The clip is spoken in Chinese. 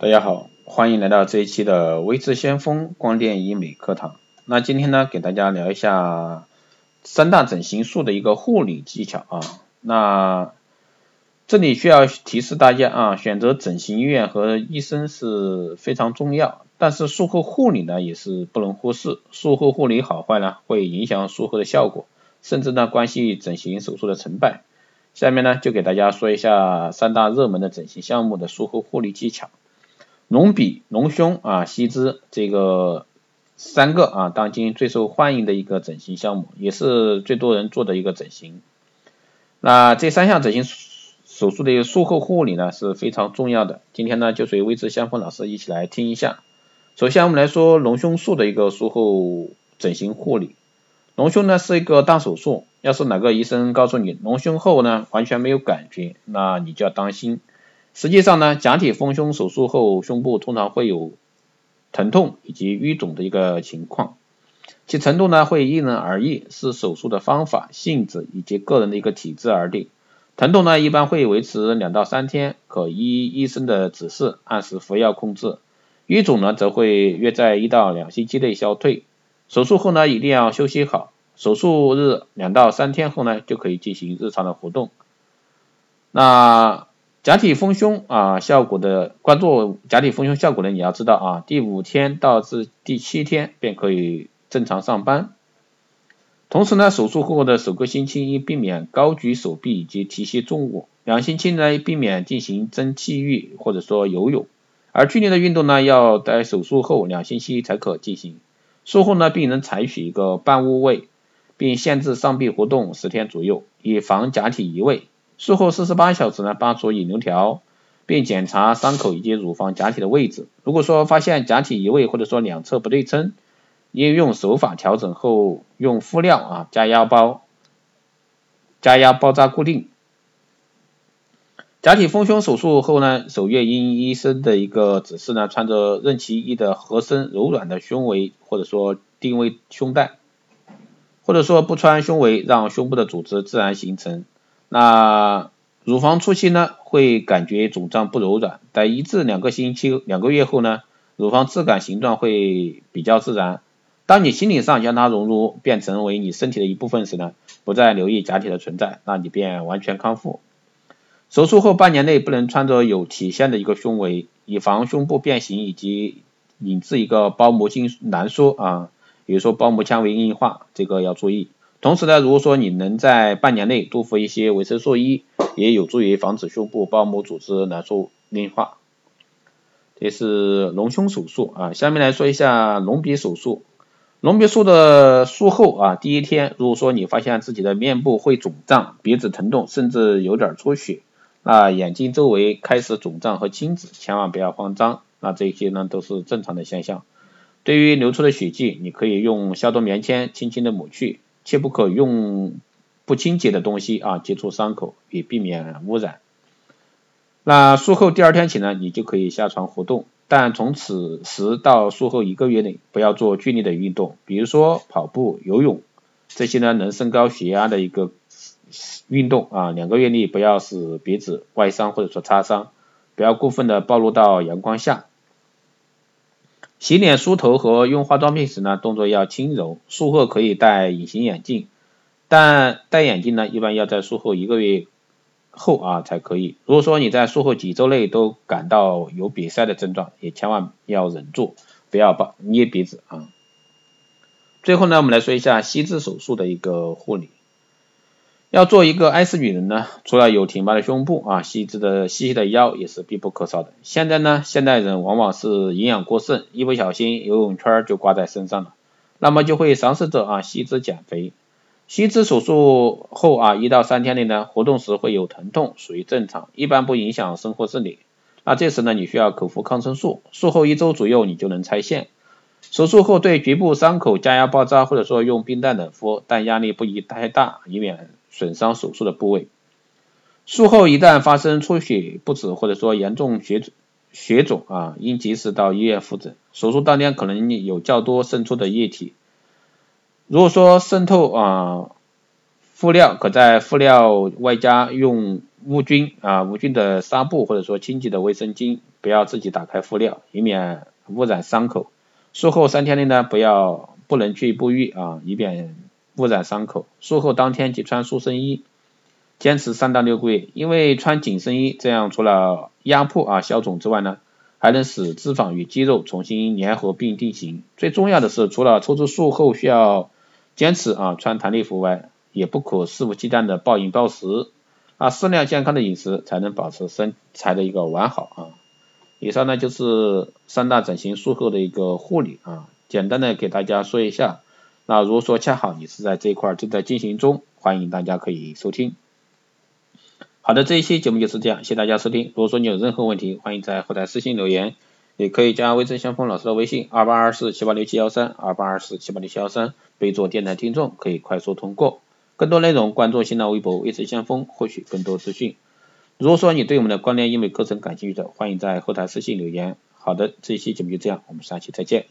大家好，欢迎来到这一期的微智先锋光电医美课堂。那今天呢，给大家聊一下三大整形术的一个护理技巧啊。那这里需要提示大家啊，选择整形医院和医生是非常重要，但是术后护理呢也是不能忽视。术后护理好坏呢，会影响术后的效果，甚至呢关系整形手术的成败。下面呢就给大家说一下三大热门的整形项目的术后护理技巧。隆鼻、隆胸啊、吸脂这个三个啊，当今最受欢迎的一个整形项目，也是最多人做的一个整形。那这三项整形手术的术后护理呢是非常重要的。今天呢就随微知相锋老师一起来听一下。首先我们来说隆胸术的一个术后整形护理。隆胸呢是一个大手术，要是哪个医生告诉你隆胸后呢完全没有感觉，那你就要当心。实际上呢，假体丰胸手术后，胸部通常会有疼痛以及淤肿的一个情况，其程度呢会因人而异，视手术的方法、性质以及个人的一个体质而定。疼痛呢一般会维持两到三天，可依医生的指示按时服药控制。淤肿呢则会约在一到两星期内消退。手术后呢一定要休息好，手术日两到三天后呢就可以进行日常的活动。那假体丰胸啊，效果的关注假体丰胸效果呢，你要知道啊，第五天到至第七天便可以正常上班。同时呢，手术后的首个星期应避免高举手臂以及提携重物，两星期呢避免进行蒸汽浴或者说游泳，而剧烈的运动呢要在手术后两星期才可进行。术后呢，病人采取一个半卧位，并限制上臂活动十天左右，以防假体移位。术后四十八小时呢，拔除引流条，并检查伤口以及乳房假体的位置。如果说发现假体移位或者说两侧不对称，应用手法调整后，用敷料啊加压包，加压包扎固定。假体丰胸手术后呢，首月因医生的一个指示呢，穿着任其一的合身柔软的胸围或者说定位胸带，或者说不穿胸围，让胸部的组织自然形成。那乳房初期呢，会感觉肿胀不柔软，在一至两个星期、两个月后呢，乳房质感形状会比较自然。当你心理上将它融入，变成为你身体的一部分时呢，不再留意假体的存在，那你便完全康复。手术后半年内不能穿着有体线的一个胸围，以防胸部变形以及引致一个包膜性挛缩啊，比如说包膜纤维硬化，这个要注意。同时呢，如果说你能在半年内多服一些维生素 E，也有助于防止胸部包膜组织挛缩硬化。这是隆胸手术啊，下面来说一下隆鼻手术。隆鼻术的术后啊，第一天，如果说你发现自己的面部会肿胀、鼻子疼痛，甚至有点出血，那眼睛周围开始肿胀和青紫，千万不要慌张，那这些呢都是正常的现象。对于流出的血迹，你可以用消毒棉签轻轻的抹去。切不可用不清洁的东西啊接触伤口，以避免污染。那术后第二天起呢，你就可以下床活动，但从此时到术后一个月内，不要做剧烈的运动，比如说跑步、游泳这些呢能升高血压的一个运动啊。两个月内不要使鼻子外伤或者说擦伤，不要过分的暴露到阳光下。洗脸、梳头和用化妆品时呢，动作要轻柔。术后可以戴隐形眼镜，但戴眼镜呢，一般要在术后一个月后啊才可以。如果说你在术后几周内都感到有鼻塞的症状，也千万要忍住，不要把捏鼻子啊。最后呢，我们来说一下吸脂手术的一个护理。要做一个 S 女人呢，除了有挺拔的胸部啊，细致的细细的腰也是必不可少的。现在呢，现代人往往是营养过剩，一不小心游泳圈就挂在身上了，那么就会尝试着啊吸脂减肥。吸脂手术后啊一到三天内呢，活动时会有疼痛，属于正常，一般不影响生活自理。那这时呢，你需要口服抗生素，术后一周左右你就能拆线。手术后对局部伤口加压包扎，或者说用冰袋冷敷，但压力不宜太大，以免。损伤手术的部位，术后一旦发生出血不止或者说严重血血肿啊，应及时到医院复诊。手术当天可能有较多渗出的液体，如果说渗透啊敷料，可在敷料外加用无菌啊无菌的纱布或者说清洁的卫生巾，不要自己打开敷料，以免污染伤口。术后三天内呢，不要不能去沐浴啊，以免污染伤口。术后当天即穿塑身衣，坚持三到六个月。因为穿紧身衣，这样除了压迫啊消肿之外呢，还能使脂肪与肌肉重新粘合并定型。最重要的是，除了抽脂术后需要坚持啊穿弹力服外，也不可肆无忌惮的暴饮暴食啊，适量健康的饮食才能保持身材的一个完好啊。以上呢就是三大整形术后的一个护理啊，简单的给大家说一下。那如果说恰好你是在这一块正在进行中，欢迎大家可以收听。好的，这一期节目就是这样，谢谢大家收听。如果说你有任何问题，欢迎在后台私信留言，也可以加微正相锋老师的微信二八二四七八六七幺三二八二四七八六七幺三，备注电台听众，可以快速通过。更多内容关注新浪微博微正相锋，获取更多资讯。如果说你对我们的关联英美课程感兴趣的，欢迎在后台私信留言。好的，这一期节目就这样，我们下期再见。